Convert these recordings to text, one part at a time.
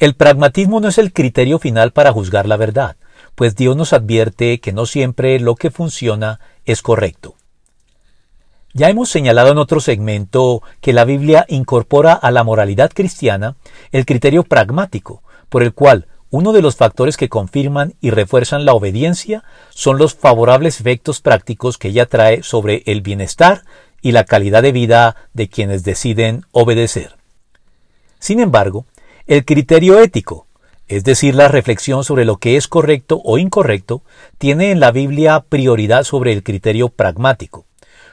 El pragmatismo no es el criterio final para juzgar la verdad, pues Dios nos advierte que no siempre lo que funciona es correcto. Ya hemos señalado en otro segmento que la Biblia incorpora a la moralidad cristiana el criterio pragmático, por el cual uno de los factores que confirman y refuerzan la obediencia son los favorables efectos prácticos que ella trae sobre el bienestar y la calidad de vida de quienes deciden obedecer. Sin embargo, el criterio ético, es decir, la reflexión sobre lo que es correcto o incorrecto, tiene en la Biblia prioridad sobre el criterio pragmático,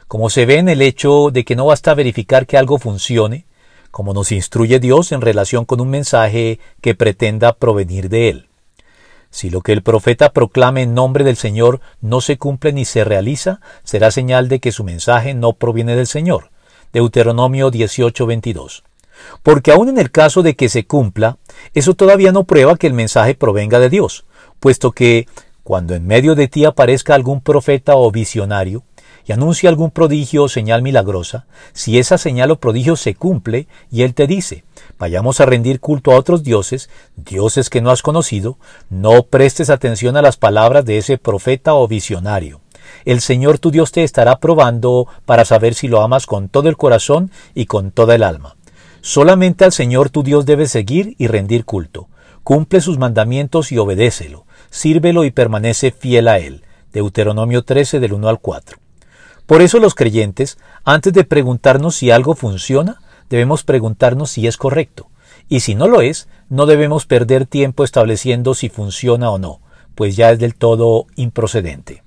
como se ve en el hecho de que no basta verificar que algo funcione, como nos instruye Dios en relación con un mensaje que pretenda provenir de Él. Si lo que el profeta proclame en nombre del Señor no se cumple ni se realiza, será señal de que su mensaje no proviene del Señor. Deuteronomio 18:22. Porque aun en el caso de que se cumpla, eso todavía no prueba que el mensaje provenga de Dios, puesto que, cuando en medio de ti aparezca algún profeta o visionario, y anuncia algún prodigio o señal milagrosa, si esa señal o prodigio se cumple, y él te dice, vayamos a rendir culto a otros dioses, dioses que no has conocido, no prestes atención a las palabras de ese profeta o visionario. El Señor tu Dios te estará probando para saber si lo amas con todo el corazón y con toda el alma. Solamente al Señor tu Dios debes seguir y rendir culto. Cumple sus mandamientos y obedécelo. Sírvelo y permanece fiel a él. Deuteronomio 13 del 1 al 4. Por eso los creyentes, antes de preguntarnos si algo funciona, debemos preguntarnos si es correcto. Y si no lo es, no debemos perder tiempo estableciendo si funciona o no, pues ya es del todo improcedente.